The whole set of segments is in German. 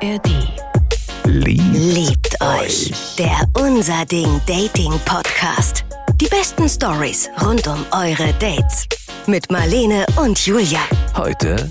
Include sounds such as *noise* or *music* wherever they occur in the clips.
ARD. Liebt, Liebt euch. Der Unser Ding Dating Podcast. Die besten Stories rund um eure Dates. Mit Marlene und Julia. heute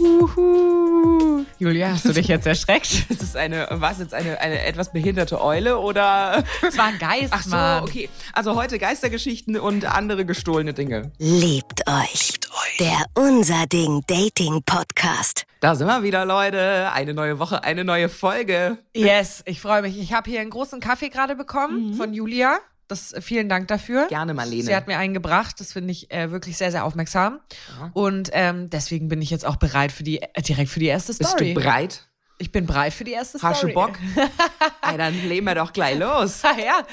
Julia, hast du dich jetzt erschreckt? *laughs* Ist es eine, was jetzt eine, eine etwas behinderte Eule oder? Es war ein Geist, Ach so, Mann. okay. Also heute Geistergeschichten und andere gestohlene Dinge. Liebt euch. Der Unser Ding Dating Podcast. Da sind wir wieder, Leute. Eine neue Woche, eine neue Folge. Yes, ich freue mich. Ich habe hier einen großen Kaffee gerade bekommen von Julia. Das, äh, vielen Dank dafür. Gerne, Marlene. Sie hat mir einen gebracht. Das finde ich äh, wirklich sehr, sehr aufmerksam. Und ähm, deswegen bin ich jetzt auch bereit für die äh, direkt für die erste Bist Story. du bereit? ich bin bereit für die erste Hast du Story. Bock? *laughs* Ey, dann legen wir doch gleich los. *laughs* Ah, ja.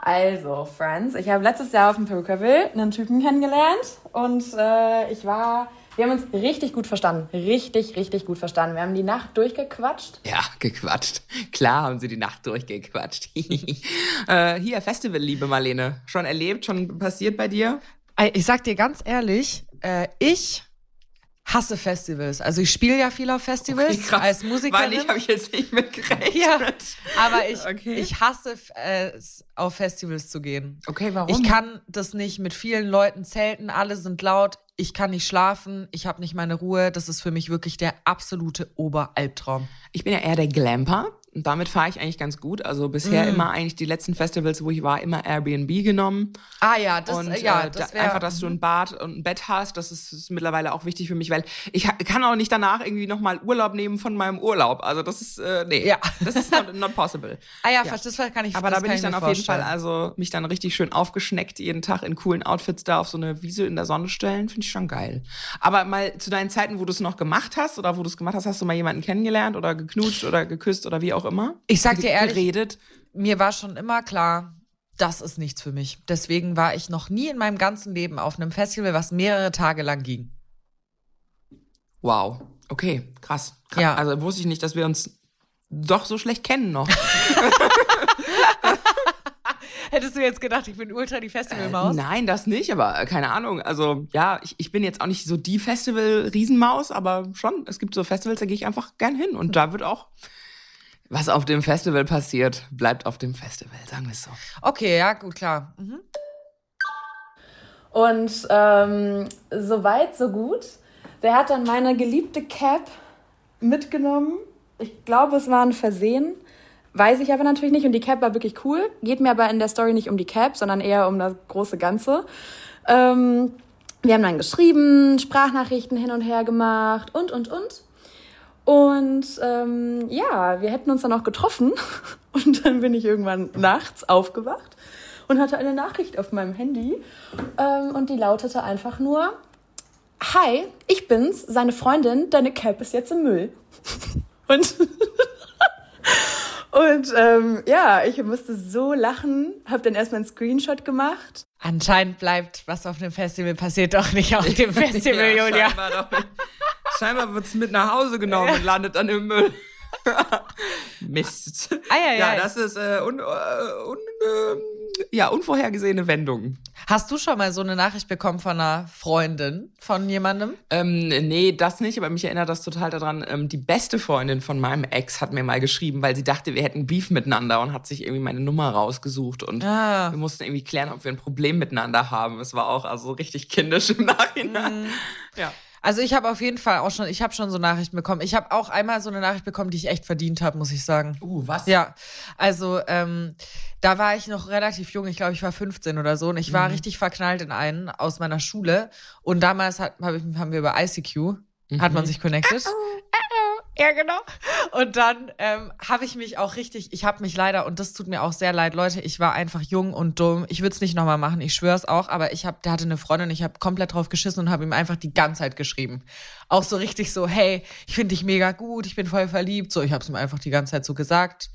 Also, Friends, ich habe letztes Jahr auf dem Pokerville einen Typen kennengelernt und äh, ich war, wir haben uns richtig gut verstanden. Richtig, richtig gut verstanden. Wir haben die Nacht durchgequatscht. Ja, gequatscht. Klar haben sie die Nacht durchgequatscht. *laughs* äh, hier, Festival, liebe Marlene. Schon erlebt, schon passiert bei dir? Ey, Ich sag dir ganz ehrlich, äh, ich hasse Festivals. Also ich spiele ja viel auf Festivals Krass. als Musikerin. Weil ich habe ich jetzt nicht mitgerechnet. Ja, aber ich, Okay. ich hasse äh, es, auf Festivals zu gehen. Okay, warum? Ich kann das nicht mit vielen Leuten zelten, alle sind laut, ich kann nicht schlafen, ich habe nicht meine Ruhe. Das ist für mich wirklich der absolute Oberalbtraum. Ich bin ja eher der Glamper und damit fahre ich eigentlich ganz gut. Also bisher Mm. immer eigentlich die letzten Festivals, wo ich war, immer Airbnb genommen. Ah ja, das, und ja, äh, das da- wäre einfach, dass du ein Bad und ein Bett hast, das ist, ist mittlerweile auch wichtig für mich, weil ich kann auch nicht danach irgendwie nochmal Urlaub nehmen von meinem Urlaub. Also das ist, äh, nee, Ja. das ist not, not possible. *laughs* Ah ja, das kann ich Aber da bin ich dann auf jeden Fall, vorstellen. also mich dann richtig schön aufgeschneckt jeden Tag in coolen Outfits da auf so eine Wiese in der Sonne stellen, finde ich schon geil. Aber mal zu deinen Zeiten, wo du es noch gemacht hast oder wo du es gemacht hast, hast du mal jemanden kennengelernt oder geknutscht oder geküsst oder wie auch immer? Ich sag dir ehrlich, Geredet? mir war schon immer klar, das ist nichts für mich. Deswegen war ich noch nie in meinem ganzen Leben auf einem Festival, was mehrere Tage lang ging. Wow. Okay, krass. krass. Ja. Also wusste ich nicht, dass wir uns doch so schlecht kennen noch. *laughs* *laughs* Hättest du jetzt gedacht, ich bin ultra die Festivalmaus? Nein, das nicht, aber äh, keine Ahnung. Also ja, ich, ich bin jetzt auch nicht so die Festival-Riesenmaus, aber schon, es gibt so Festivals, da gehe ich einfach gern hin. Und da wird auch, was auf dem Festival passiert, bleibt auf dem Festival, sagen wir es so. Okay, ja, gut, klar. Mhm. Und ähm, so weit, so gut. Der hat dann meine geliebte Cap mitgenommen. Ich glaube, es war ein Versehen. Weiß ich aber natürlich nicht. Und die Cap war wirklich cool. Geht mir aber in der Story nicht um die Cap, sondern eher um das große Ganze. Ähm, wir haben dann geschrieben, Sprachnachrichten hin und her gemacht und, und, und. Und ähm, ja, wir hätten uns dann auch getroffen. *laughs* Und dann bin ich irgendwann nachts aufgewacht und hatte eine Nachricht auf meinem Handy. Ähm, und die lautete einfach nur: Hi, ich bin's, seine Freundin, deine Cap ist jetzt im Müll. *laughs* Und, *laughs* und ähm, ja, ich musste so lachen, habe dann erstmal einen Screenshot gemacht Anscheinend bleibt, was auf dem Festival passiert, doch nicht auf dem Festival, Julia. Scheinbar, scheinbar wird's mit nach Hause genommen und landet dann im Müll. *laughs* Mist. Ei, ei, ja, ei. das ist äh, un, äh, un, ähm, ja, unvorhergesehene Wendung. Hast du schon mal so eine Nachricht bekommen von einer Freundin, von jemandem? Ähm, nee, das nicht, aber mich erinnert das total daran. Ähm, die beste Freundin von meinem Ex hat mir mal geschrieben, weil sie dachte, wir hätten Beef miteinander und hat sich irgendwie meine Nummer rausgesucht und Ah. wir mussten irgendwie klären, ob wir ein Problem miteinander haben. Es war auch also richtig kindisch im Nachhinein. Ja. Also ich habe auf jeden Fall auch schon, ich habe schon so Nachrichten bekommen. Ich habe auch einmal so eine Nachricht bekommen, die ich echt verdient habe, muss ich sagen. Uh, was? Ja, also ähm, da war ich noch relativ jung, ich glaube, ich war 15 oder so und ich war richtig verknallt in einen aus meiner Schule und damals hat, hab ich, haben wir über ICQ, hat man sich connected. Ja, genau. Und dann ähm, habe ich mich auch richtig, ich habe mich leider, und das tut mir auch sehr leid, Leute, ich war einfach jung und dumm. Ich würde es nicht nochmal machen, ich schwör's auch, aber ich habe, der hatte eine Freundin, ich habe komplett drauf geschissen und habe ihm einfach die ganze Zeit geschrieben. Auch so richtig so, hey, ich finde dich mega gut, ich bin voll verliebt. So, ich habe es ihm einfach die ganze Zeit so gesagt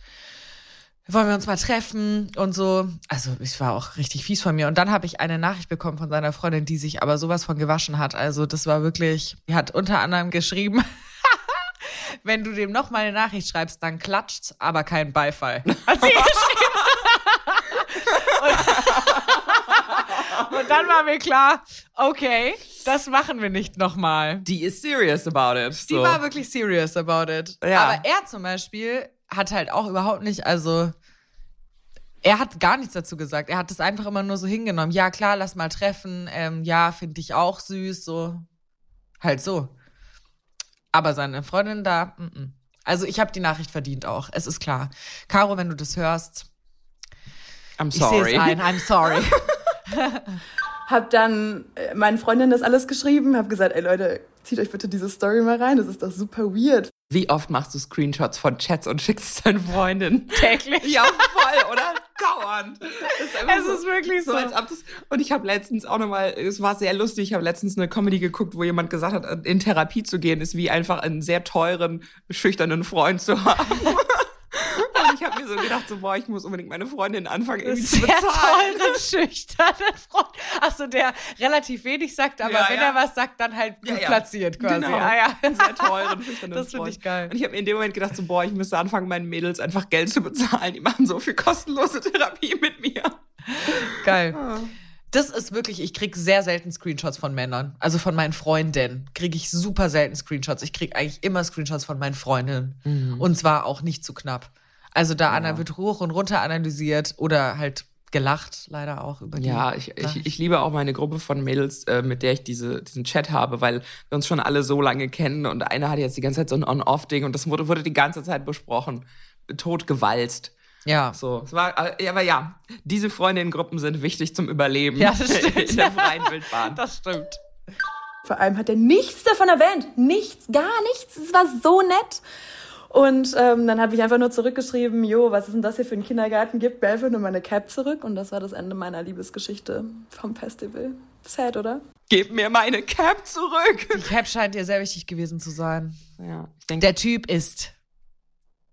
wollen wir uns mal treffen und so. Also ich war auch richtig fies von mir. Und dann habe ich eine Nachricht bekommen von seiner Freundin, die sich aber sowas von gewaschen hat. Also das war wirklich, die hat unter anderem geschrieben, *laughs* wenn du dem noch mal eine Nachricht schreibst, dann klatscht's, aber kein Beifall. Hat sie geschrieben. Und dann war mir klar, okay, das machen wir nicht nochmal. Die ist serious about it. Die so. war wirklich serious about it. Ja. Aber er zum Beispiel hat halt auch überhaupt nicht, also er hat gar nichts dazu gesagt. Er hat es einfach immer nur so hingenommen. Ja, klar, lass mal treffen. Ähm, ja, finde ich auch süß. So. Halt so. Aber seine Freundin da, mm -mm. also ich habe die Nachricht verdient auch. Es ist klar. Caro, wenn du das hörst, I'm ich sehe sorry. es ein. I'm sorry. *laughs* Hab dann äh, meinen Freundinnen das alles geschrieben, hab gesagt, ey Leute, zieht euch bitte diese Story mal rein, das ist doch super weird. Wie oft machst du Screenshots von Chats und schickst es deinen Freundinnen? *laughs* Täglich. Ja, voll, oder? Dauernd. Es ist, Es ist wirklich so. als ob das, und ich habe letztens auch nochmal, es war sehr lustig, ich habe letztens eine Comedy geguckt, wo jemand gesagt hat, in Therapie zu gehen, ist wie einfach einen sehr teuren, schüchternen Freund zu haben. *laughs* ich habe mir so gedacht, so, boah, ich muss unbedingt meine Freundin anfangen, irgendwie zu Sehr bezahlen. teuren, schüchternen Freund. Achso, der relativ wenig sagt, aber Ja, wenn ja. er was sagt, dann halt gut Ja, ja. platziert quasi. Genau. Ah, ja. Sehr teuren, *laughs* schüchternen Das finde ich geil. Und ich habe mir in dem Moment gedacht, so, boah, ich müsste anfangen, meinen Mädels einfach Geld zu bezahlen. Die machen so viel kostenlose Therapie mit mir. Geil. Ah. Das ist wirklich, ich krieg sehr selten Screenshots von Männern. Also von meinen Freundinnen kriege ich super selten Screenshots. Ich krieg eigentlich immer Screenshots von meinen Freundinnen. Mhm. Und zwar auch nicht zu knapp. Also da Anna wird hoch und runter analysiert oder halt gelacht, leider auch über die. Ja, ich, ich, ich liebe auch meine Gruppe von Mädels, äh, mit der ich diese, diesen Chat habe, weil wir uns schon alle so lange kennen und eine hat jetzt die ganze Zeit so ein On-Off-Ding und das wurde, wurde die ganze Zeit besprochen. Totgewalzt. Ja. So, es war, äh, aber ja, diese Freundinnengruppen sind wichtig zum Überleben Ja, das *laughs* stimmt. in der freien Wildbahn. Das stimmt. Vor allem hat er nichts davon erwähnt. Nichts, gar nichts. Es war so nett. Und ähm, dann habe ich einfach nur zurückgeschrieben, jo, was ist denn das hier für ein Kindergarten? Gib mir einfach nur meine Cap zurück. Und das war das Ende meiner Liebesgeschichte vom Festival. Sad, oder? Gib mir meine Cap zurück. Die Cap scheint dir sehr wichtig gewesen zu sein. Ja, ich denke, Der Typ ist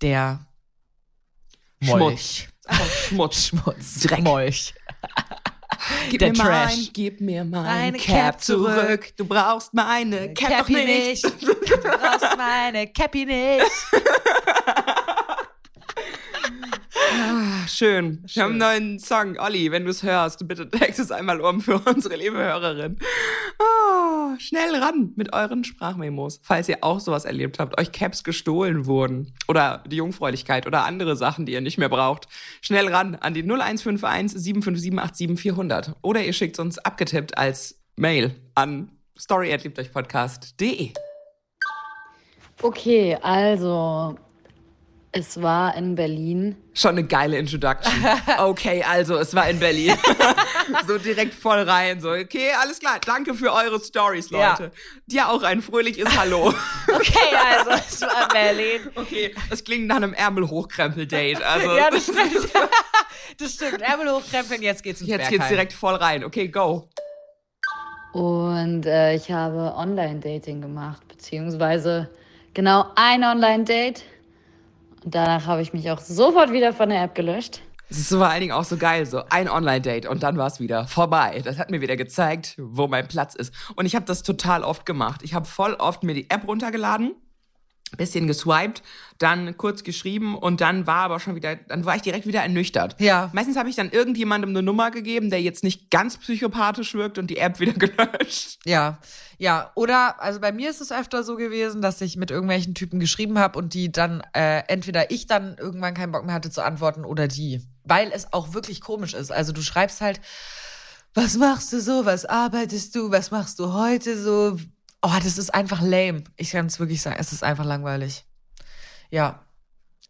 der Schmutz. Einfach Schmutz. *laughs* Schmutz. Dreck. Molch. Gib Der mir Trash. mein, gib mir mein Cap, Cap zurück. zurück. Du brauchst meine Cap Cappy doch nicht. Du brauchst meine Cappy nicht. *laughs* Ah, schön. Wir haben einen neuen Song. Olli, wenn du es hörst, bitte text es einmal um für *laughs* unsere liebe Hörerin. Ah, schnell ran mit euren Sprachmemos. Falls ihr auch sowas erlebt habt, euch Caps gestohlen wurden oder die Jungfräulichkeit oder andere Sachen, die ihr nicht mehr braucht. Schnell ran an die 0151 757 87 400 oder ihr schickt uns abgetippt als Mail an story@liebteuchpodcast.de. Okay, also es war in Berlin. Schon eine geile Introduction. *laughs* Okay, also es war in Berlin. *laughs* so direkt voll rein. So, okay, alles klar. Danke für eure Stories, Ja. Leute. Dir auch ein fröhliches Hallo. *laughs* Okay, also es war Berlin. Okay, das klingt nach einem Ärmel-Hochkrempel-Date. Also, Ja, das stimmt. Das stimmt. Ärmel hochkrempeln, jetzt geht's ins jetzt Bergheim. geht's direkt voll rein. Okay, go. Und äh, ich habe Online-Dating gemacht, beziehungsweise genau ein Online-Date. Und danach habe ich mich auch sofort wieder von der App gelöscht. Es ist vor allen Dingen auch so geil, so ein Online-Date und dann war es wieder vorbei. Das hat mir wieder gezeigt, wo mein Platz ist. Und ich habe das total oft gemacht. Ich habe voll oft mir die App runtergeladen, bisschen geswiped, dann kurz geschrieben und dann war aber schon wieder, dann war ich direkt wieder ernüchtert. Ja. Meistens habe ich dann irgendjemandem eine Nummer gegeben, der jetzt nicht ganz psychopathisch wirkt und die App wieder *laughs* gelöscht. Ja, ja. Oder, also bei mir ist es öfter so gewesen, dass ich mit irgendwelchen Typen geschrieben habe und die dann, äh, entweder ich dann irgendwann keinen Bock mehr hatte zu antworten oder die. Weil es auch wirklich komisch ist. Also du schreibst halt, was machst du so, was arbeitest du, was machst du heute so? Oh, das ist einfach lame. Ich kann es wirklich sagen, es ist einfach langweilig. Ja,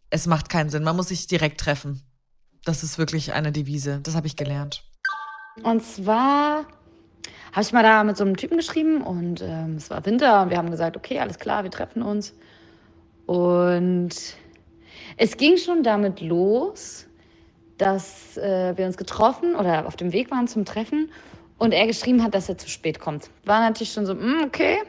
es macht keinen Sinn. Man muss sich direkt treffen. Das ist wirklich eine Devise. Das habe ich gelernt. Und zwar habe ich mal da mit so einem Typen geschrieben und ähm, es war Winter und wir haben gesagt, okay, alles klar, wir treffen uns. Und es ging schon damit los, dass äh, wir uns getroffen oder auf dem Weg waren zum Treffen und er geschrieben hat, dass er zu spät kommt. War natürlich schon so, mm, okay.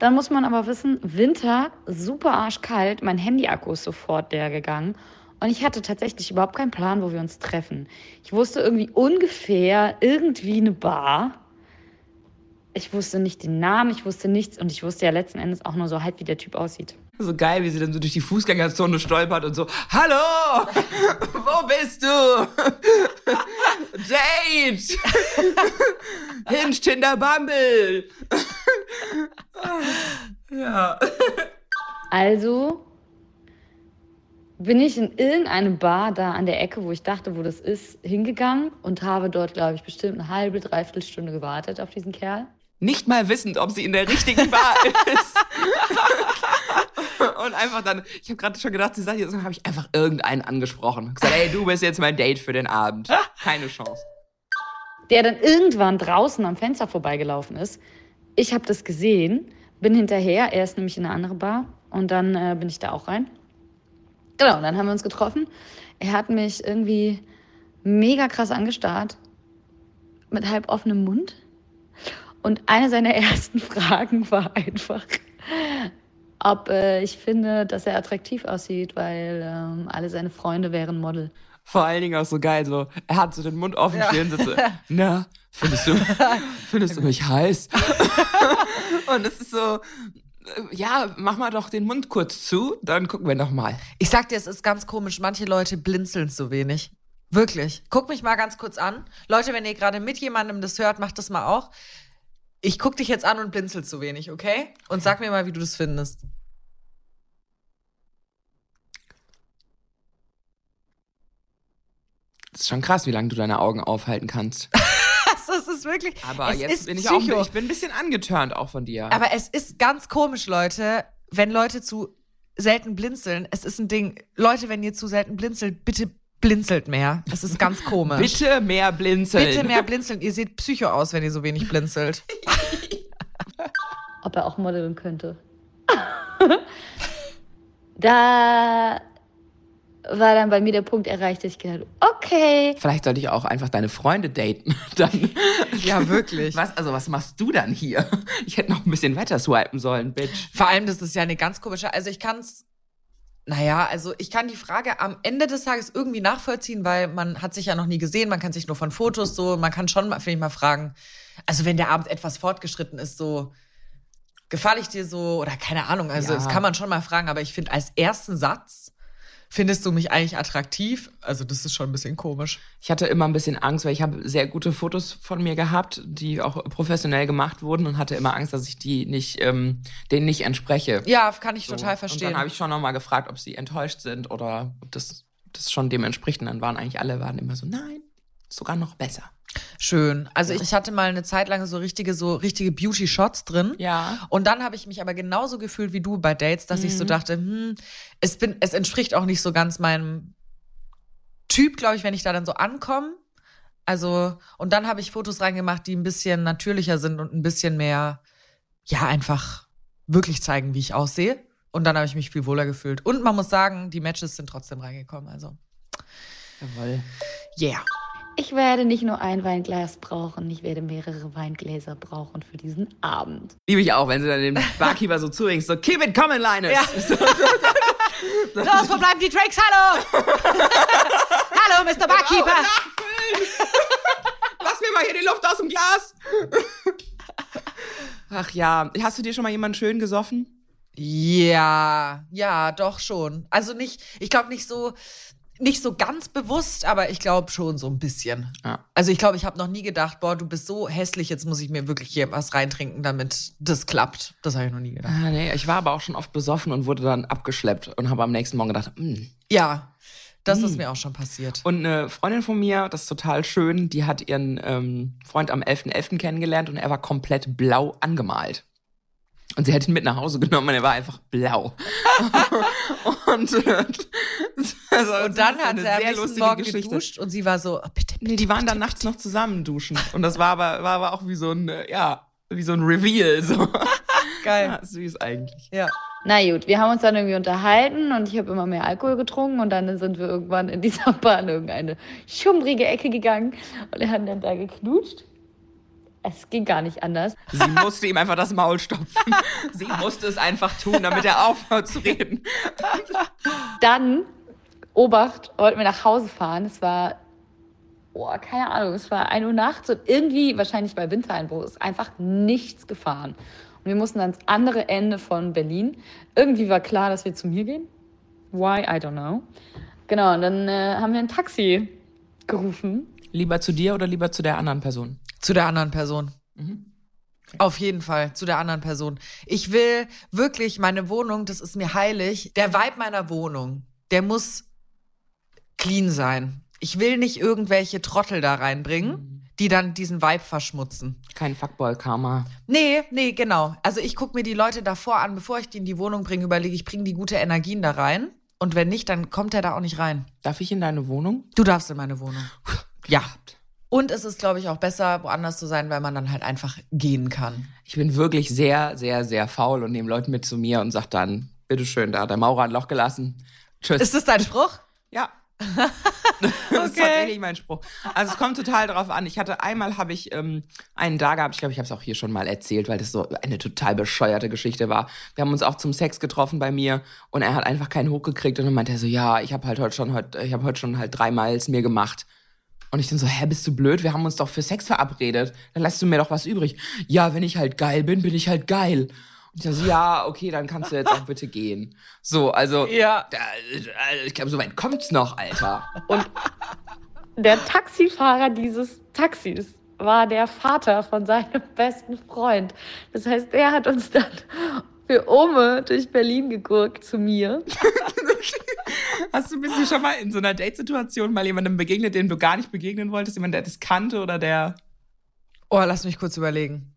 Dann muss man aber wissen, Winter, super arschkalt, mein Handy-Akku ist sofort leer gegangen. Und ich hatte tatsächlich überhaupt keinen Plan, wo wir uns treffen. Ich wusste irgendwie ungefähr irgendwie eine Bar. Ich wusste nicht den Namen, ich wusste nichts und ich wusste ja letzten Endes auch nur so halt, wie der Typ aussieht. So geil, wie sie dann so durch die Fußgängerzone stolpert und so, Hallo! *laughs* Wo bist du? *laughs* Date! *laughs* Hinge, Tinder, Bumble! ja. Also bin ich in irgendeine Bar da an der Ecke, wo ich dachte, wo das ist, hingegangen und habe dort, glaube ich, bestimmt eine halbe, dreiviertel Stunde gewartet auf diesen Kerl. Nicht mal wissend, ob sie in der richtigen Bar ist. *laughs* und einfach dann, ich habe gerade schon gedacht, sie sagt jetzt, habe ich einfach irgendeinen angesprochen. Gesagt, ey, du bist jetzt mein Date für den Abend. Keine Chance. Der dann irgendwann draußen am Fenster vorbeigelaufen ist. Ich habe das gesehen, bin hinterher, er ist nämlich in eine andere Bar und dann äh, bin ich da auch rein. Genau, und dann haben wir uns getroffen. Er hat mich irgendwie mega krass angestarrt, mit halb offenem Mund. Und eine seiner *laughs* ersten Fragen war einfach, ob äh, ich finde, dass er attraktiv aussieht, weil ähm, alle seine Freunde wären Model. Vor allen Dingen auch so geil, so, er hat so den Mund offen Ja. stehen, sitzt so, *laughs* na, findest du, *laughs* findest du mich heiß? *laughs* und es ist so, äh, ja, mach mal doch den Mund kurz zu, dann gucken wir noch mal. Ich sag dir, es ist ganz komisch. Manche Leute blinzeln so wenig. Wirklich. Guck mich mal ganz kurz an. Leute, wenn ihr gerade mit jemandem das hört, macht das mal auch. Ich guck dich jetzt an und blinzel so wenig, okay? Und sag mir mal, wie du das findest. Das ist schon krass, wie lange du deine Augen aufhalten kannst. *laughs* Das ist wirklich. Aber jetzt bin ich auch, ich bin ein bisschen angeturnt auch von dir. Aber es ist ganz komisch, Leute, wenn Leute zu selten blinzeln. Es ist ein Ding. Leute, wenn ihr zu selten blinzelt, bitte blinzelt mehr. Das ist ganz komisch. Bitte mehr blinzeln. Bitte mehr blinzeln. Ihr seht Psycho aus, wenn ihr so wenig blinzelt. Ob er auch modeln könnte. *laughs* da war dann bei mir der Punkt erreicht, dass ich gedacht habe, okay. Vielleicht sollte ich auch einfach deine Freunde daten. *laughs* Dann. Ja, wirklich. Was, also was machst du dann hier? Ich hätte noch ein bisschen weiter swipen sollen, Bitch. Vor allem, das ist ja eine ganz komische, also ich kann's, naja, also ich kann die Frage am Ende des Tages irgendwie nachvollziehen, weil man hat sich ja noch nie gesehen, man kann sich nur von Fotos so, man kann schon, mal, finde ich mal, fragen, also wenn der Abend etwas fortgeschritten ist, so, gefalle ich dir so, oder keine Ahnung, also Ja. das kann man schon mal fragen, aber ich finde als ersten Satz, findest du mich eigentlich attraktiv? Also das ist schon ein bisschen komisch. Ich hatte immer ein bisschen Angst, weil ich habe sehr gute Fotos von mir gehabt, die auch professionell gemacht wurden und hatte immer Angst, dass ich die nicht, ähm, denen nicht entspreche. Ja, kann ich So. total Und verstehen. dann habe ich schon nochmal gefragt, ob sie enttäuscht sind oder ob das, das schon dem entspricht. Und dann waren eigentlich alle waren immer so, nein, sogar noch besser. Schön. Also ich hatte mal eine Zeit lang so richtige, so richtige Beauty-Shots drin. Ja. Und dann habe ich mich aber genauso gefühlt wie du bei Dates, dass ich so dachte, hm, es, bin, es entspricht auch nicht so ganz meinem Typ, glaube ich, wenn ich da dann so ankomme. Also, und dann habe ich Fotos reingemacht, die ein bisschen natürlicher sind und ein bisschen mehr, ja, einfach wirklich zeigen, wie ich aussehe. Und dann habe ich mich viel wohler gefühlt. Und man muss sagen, die Matches sind trotzdem reingekommen. Also, Jawohl. yeah. Ich werde nicht nur ein Weinglas brauchen, ich werde mehrere Weingläser brauchen für diesen Abend. Liebe ich auch, wenn sie dann den Barkeeper so zuhingst, so keep it coming, Linus. Ja. *laughs* Los, wo bleiben die Drinks? Hallo! *laughs* Hallo, Mr. Barkeeper! Nachfüllen. *laughs* Lass mir mal hier die Luft aus dem Glas. Ach ja, hast du dir schon mal jemanden schön gesoffen? Ja, ja, doch schon. Also nicht, ich glaube nicht so, nicht so ganz bewusst, aber ich glaube schon so ein bisschen. Ja. Also ich glaube, ich habe noch nie gedacht, boah, du bist so hässlich, jetzt muss ich mir wirklich hier was reintrinken, damit das klappt. Das habe ich noch nie gedacht. Ah, nee, ich war aber auch schon oft besoffen und wurde dann abgeschleppt und habe am nächsten Morgen gedacht, mm. Ja, das ist mir auch schon passiert. Und eine Freundin von mir, das ist total schön, die hat ihren ähm, Freund am 11.11. kennengelernt und er war komplett blau angemalt. Und sie hat ihn mit nach Hause genommen und er war einfach blau. *laughs* und, äh, also, Und dann hat er am sehr nächsten lustige Morgen Geschichte. geduscht und sie war so, oh, bitte, bitte. Nee, die waren bitte, dann nachts noch zusammen duschen. Und das war aber, war aber auch wie so ein, äh, ja, wie so ein Reveal. So. *laughs* Geil. Ja, süß eigentlich. Ja. Na gut, wir haben uns dann irgendwie unterhalten und ich habe immer mehr Alkohol getrunken und dann sind wir irgendwann in dieser Bar in irgendeine schummrige Ecke gegangen und wir haben dann da geknutscht. Es ging gar nicht anders. Sie musste ihm einfach das Maul stopfen. Sie musste es einfach tun, damit er aufhört zu reden. Dann, Obacht, wollten wir nach Hause fahren. Es war boah, keine Ahnung, es war 1 Uhr nachts und irgendwie, wahrscheinlich bei Wintereinbruch, ist einfach nichts gefahren. Und wir mussten ans andere Ende von Berlin. Irgendwie war klar, dass wir zu mir gehen. Why, I don't know. Genau, und dann äh, haben wir ein Taxi gerufen. Lieber zu dir oder lieber zu der anderen Person? Zu der anderen Person. Auf jeden Fall, zu der anderen Person. Ich will wirklich meine Wohnung, das ist mir heilig. Der Vibe meiner Wohnung, der muss clean sein. Ich will nicht irgendwelche Trottel da reinbringen, die dann diesen Vibe verschmutzen. Kein Fuckboy-Karma. Nee, nee, genau. Also ich gucke mir die Leute davor an, bevor ich die in die Wohnung bringe, überlege ich, bringe die gute Energien da rein. Und wenn nicht, dann kommt er da auch nicht rein. Darf ich in deine Wohnung? Du darfst in meine Wohnung. Ja. Und es ist, glaube ich, auch besser, woanders zu sein, weil man dann halt einfach gehen kann. Ich bin wirklich sehr, sehr, sehr faul und nehme Leute mit zu mir und sag dann, bitteschön, da hat der Maurer ein Loch gelassen. Tschüss. Ist das dein Spruch? Ja. *laughs* das ist tatsächlich mein Spruch. Also es kommt total drauf an. Ich hatte einmal habe ich ähm, einen da gehabt, ich glaube, ich habe es auch hier schon mal erzählt, weil das so eine total bescheuerte Geschichte war. Wir haben uns auch zum Sex getroffen bei mir und er hat einfach keinen hochgekriegt und dann meinte er so, ja, ich habe halt heute schon heute, ich habe heute schon halt dreimal es mir gemacht. Und ich dann so, hä, bist du blöd? Wir haben uns doch für Sex verabredet. Dann lässt du mir doch was übrig. Ja, wenn ich halt geil bin, bin ich halt geil. Und ich dann so, ja, okay, dann kannst du jetzt auch bitte gehen. So, also, Ja. da, äh, ich glaube, so weit kommt's noch, Alter. Der Taxifahrer dieses Taxis war der Vater von seinem besten Freund. Das heißt, der hat uns dann für Ome durch Berlin gegurkt zu mir. *laughs* Hast du bist du schon mal in so einer Date-Situation mal jemandem begegnet, dem du gar nicht begegnen wolltest? Jemand, der das kannte oder der. Oh, lass mich kurz überlegen.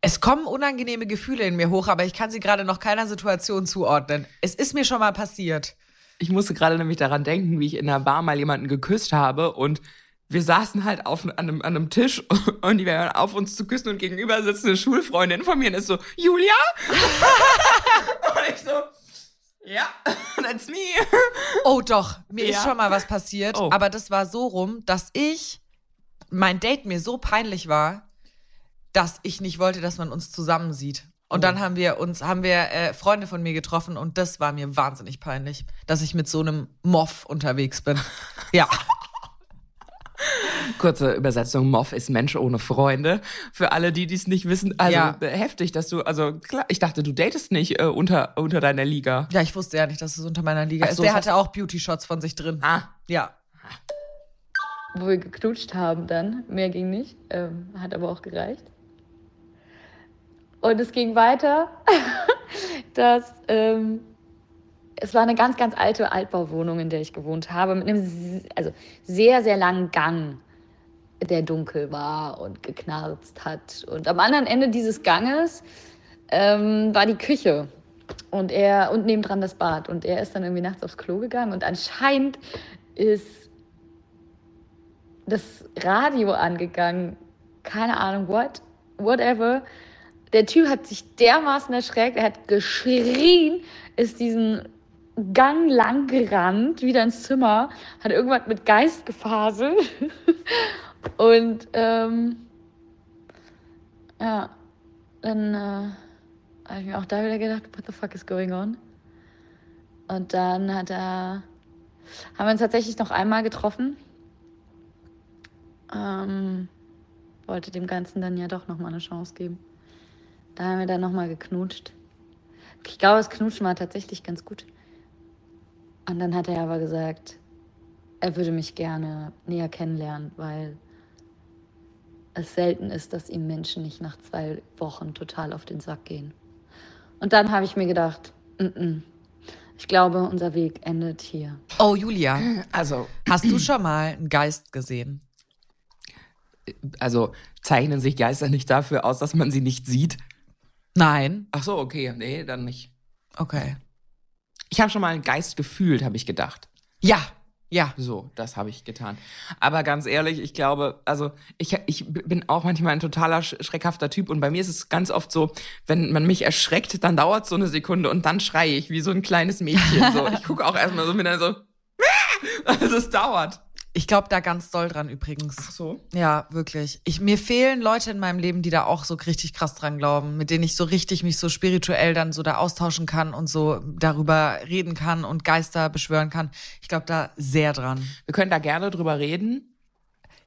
Es kommen unangenehme Gefühle in mir hoch, aber ich kann sie gerade noch keiner Situation zuordnen. Es ist mir schon mal passiert. Ich musste gerade nämlich daran denken, wie ich in der Bar mal jemanden geküsst habe und wir saßen halt auf, an, einem, an einem Tisch *laughs* und die wären auf uns zu küssen und gegenüber sitzt eine Schulfreundin von mir und ist so, Julia? *laughs* und ich so, ja, *laughs* that's me. Oh doch, mir ist Ja. schon mal was passiert, Oh. aber das war so rum, dass ich mein Date mir so peinlich war, dass ich nicht wollte, dass man uns zusammen sieht. Und dann haben wir uns, haben wir äh, Freunde von mir getroffen und das war mir wahnsinnig peinlich, dass ich mit so einem Moff unterwegs bin. Ja. Kurze Übersetzung, Moff ist Mensch ohne Freunde. Für alle, die dies nicht wissen, also Ja. äh, heftig, dass du, also klar, ich dachte, du datest nicht äh, unter, unter deiner Liga. Ja, ich wusste ja nicht, dass es unter meiner Liga Ach ist. so, Der hatte auch Beauty-Shots von sich drin. Ah, Ja. wo wir geknutscht haben dann. Mehr ging nicht, ähm, hat aber auch gereicht. Und es ging weiter, *laughs* dass ähm, es war eine ganz, ganz alte Altbauwohnung, in der ich gewohnt habe, mit einem also sehr, sehr langen Gang, der dunkel war und geknarzt hat. Und am anderen Ende dieses Ganges ähm, war die Küche. Und er, und nebendran das Bad. Und er ist dann irgendwie nachts aufs Klo gegangen und anscheinend ist das Radio angegangen. Keine Ahnung, what? Whatever. Der Typ hat sich dermaßen erschreckt, er hat geschrien, ist diesen Gang lang gerannt, wieder ins Zimmer, hat irgendwas mit Geist gefaselt. *laughs* Und ähm, ja, dann äh, habe ich mir auch da wieder gedacht, what the fuck is going on? Und dann hat er, haben wir uns tatsächlich noch einmal getroffen. Ähm, wollte dem Ganzen dann ja doch nochmal eine Chance geben. Da haben wir dann nochmal geknutscht. Ich glaube, das Knutschen war tatsächlich ganz gut. Und dann hat er aber gesagt, er würde mich gerne näher kennenlernen, weil es selten ist, dass ihm Menschen nicht nach zwei Wochen total auf den Sack gehen. Und dann habe ich mir gedacht, mm -mm, ich glaube, unser Weg endet hier. Oh, Julia, also, hast du schon mal einen Geist gesehen? also zeichnen sich Geister nicht dafür aus, dass man sie nicht sieht. Nein. Ach so, okay, nee, dann nicht. Okay. Ich habe schon mal einen Geist gefühlt, habe ich gedacht. Ja, ja. So, das habe ich getan. Aber ganz ehrlich, ich glaube, also ich, ich bin auch manchmal ein totaler sch- schreckhafter Typ und bei mir ist es ganz oft so, wenn man mich erschreckt, dann dauert so eine Sekunde und dann schreie ich wie so ein kleines Mädchen. So, ich gucke auch erstmal so mit einer so, also *laughs* es dauert. Ich glaube da ganz doll dran übrigens. Ach so. Ja, wirklich. Ich, mir fehlen Leute in meinem Leben, die da auch so richtig krass dran glauben, mit denen ich so richtig mich so spirituell dann so da austauschen kann und so darüber reden kann und Geister beschwören kann. Ich glaube da sehr dran. Wir können da gerne drüber reden.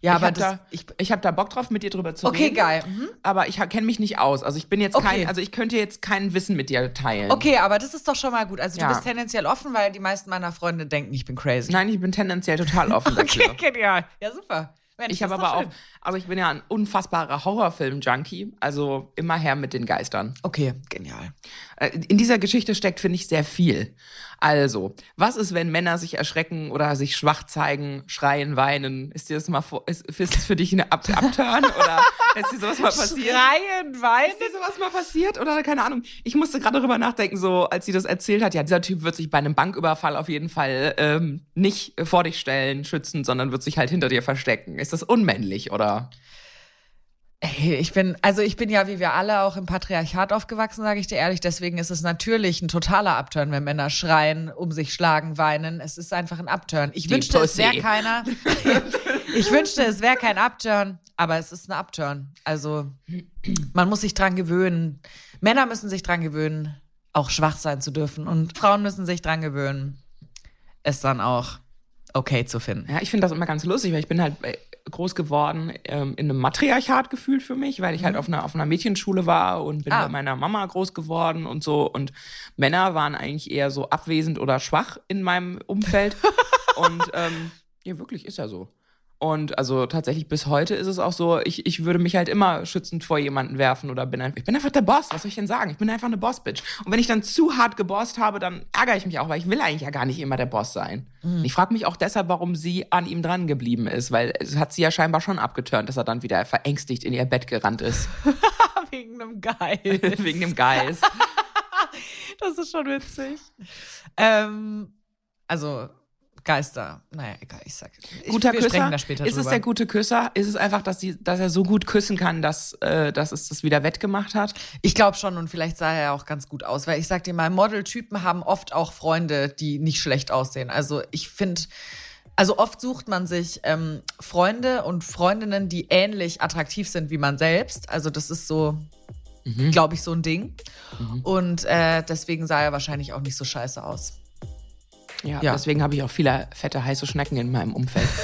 Ja, ich aber hab das- da, ich, ich habe da Bock drauf, mit dir drüber zu Okay, reden. geil. Mhm. Aber ich kenne mich nicht aus. Also ich bin jetzt Okay. kein, also ich könnte jetzt kein Wissen mit dir teilen. Okay, aber das ist doch schon mal gut. Also Ja. du bist tendenziell offen, weil die meisten meiner Freunde denken, ich bin crazy. Nein, ich bin tendenziell total offen *laughs* dafür. Okay, genial. Ja, super. Ich habe aber auch, also ich bin ja ein unfassbarer Horrorfilm-Junkie. Also immer her mit den Geistern. Okay, genial. Äh, In dieser Geschichte steckt, finde ich, sehr viel. Also, was ist, wenn Männer sich erschrecken oder sich schwach zeigen, schreien, weinen? Ist dir das mal vor, ist, ist das für dich eine Up Upturn *laughs* oder ist dir sowas mal passiert? Schreien, weinen. Ist dir sowas mal passiert oder keine Ahnung? Ich musste gerade darüber nachdenken, so als sie das erzählt hat. Ja, dieser Typ wird sich bei einem Banküberfall auf jeden Fall ähm, nicht vor dich stellen, schützen, sondern wird sich halt hinter dir verstecken. Ist das unmännlich oder? Hey, ich bin, also ich bin ja wie wir alle auch im Patriarchat aufgewachsen, sage ich dir ehrlich. Deswegen ist es natürlich ein totaler Upturn, wenn Männer schreien, um sich schlagen, weinen. Es ist einfach ein Upturn. Ich Die wünschte, es wäre Pussy. keiner. *laughs* ich wünschte, es wäre kein Upturn, aber es ist ein Upturn. Also man muss sich dran gewöhnen. Männer müssen sich dran gewöhnen, auch schwach sein zu dürfen. Und Frauen müssen sich dran gewöhnen, es dann auch okay zu finden. Ja, ich finde das immer ganz lustig, weil ich bin halt äh, groß geworden ähm, in einem Matriarchat gefühlt für mich, weil ich halt auf einer, auf einer Mädchenschule war und bin Ah. bei meiner Mama groß geworden und so. Und Männer waren eigentlich eher so abwesend oder schwach in meinem Umfeld. *laughs* und ähm, ja, wirklich ist ja so. Und also tatsächlich bis heute ist es auch so, ich, ich würde mich halt immer schützend vor jemanden werfen oder bin einfach, ich bin einfach der Boss, was soll ich denn sagen? Ich bin einfach eine Boss-Bitch. Und wenn ich dann zu hart gebosst habe, dann ärgere ich mich auch, weil ich will eigentlich ja gar nicht immer der Boss sein. Und Ich frage mich auch deshalb, warum sie an ihm dran geblieben ist, weil es hat sie ja scheinbar schon abgeturnt, dass er dann wieder verängstigt in ihr Bett gerannt ist. *laughs* Wegen einem Geist. *laughs* Wegen dem Geist. *laughs* Das ist schon witzig. Ähm, also Geister. Naja, egal, ich sag. Ich, Guter wir Küsser. da später ist es der gute Küsser? Ist es einfach, dass, sie, dass er so gut küssen kann, dass, äh, dass es das wieder wettgemacht hat? Ich glaube schon und vielleicht sah er auch ganz gut aus, weil ich sag dir mal, Modeltypen haben oft auch Freunde, die nicht schlecht aussehen. Also ich finde, also oft sucht man sich ähm, Freunde und Freundinnen, die ähnlich attraktiv sind wie man selbst. Also das ist so, glaube ich, so ein Ding. Und äh, deswegen sah er wahrscheinlich auch nicht so scheiße aus. Ja, Ja. deswegen habe ich auch viele fette, heiße Schnecken in meinem Umfeld. *laughs*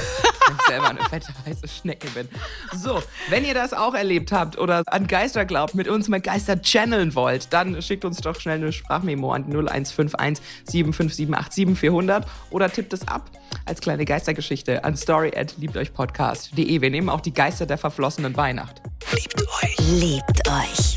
Ich selber eine fette, heiße Schnecke bin. So, wenn ihr das auch erlebt habt oder an Geister glaubt, mit uns mal Geister channeln wollt, dann schickt uns doch schnell eine Sprachmemo an die 0151 75787 400 oder tippt es ab als kleine Geistergeschichte an story at liebteuchpodcast.de. Wir nehmen auch die Geister der verflossenen Weihnacht. Liebt euch. Liebt euch.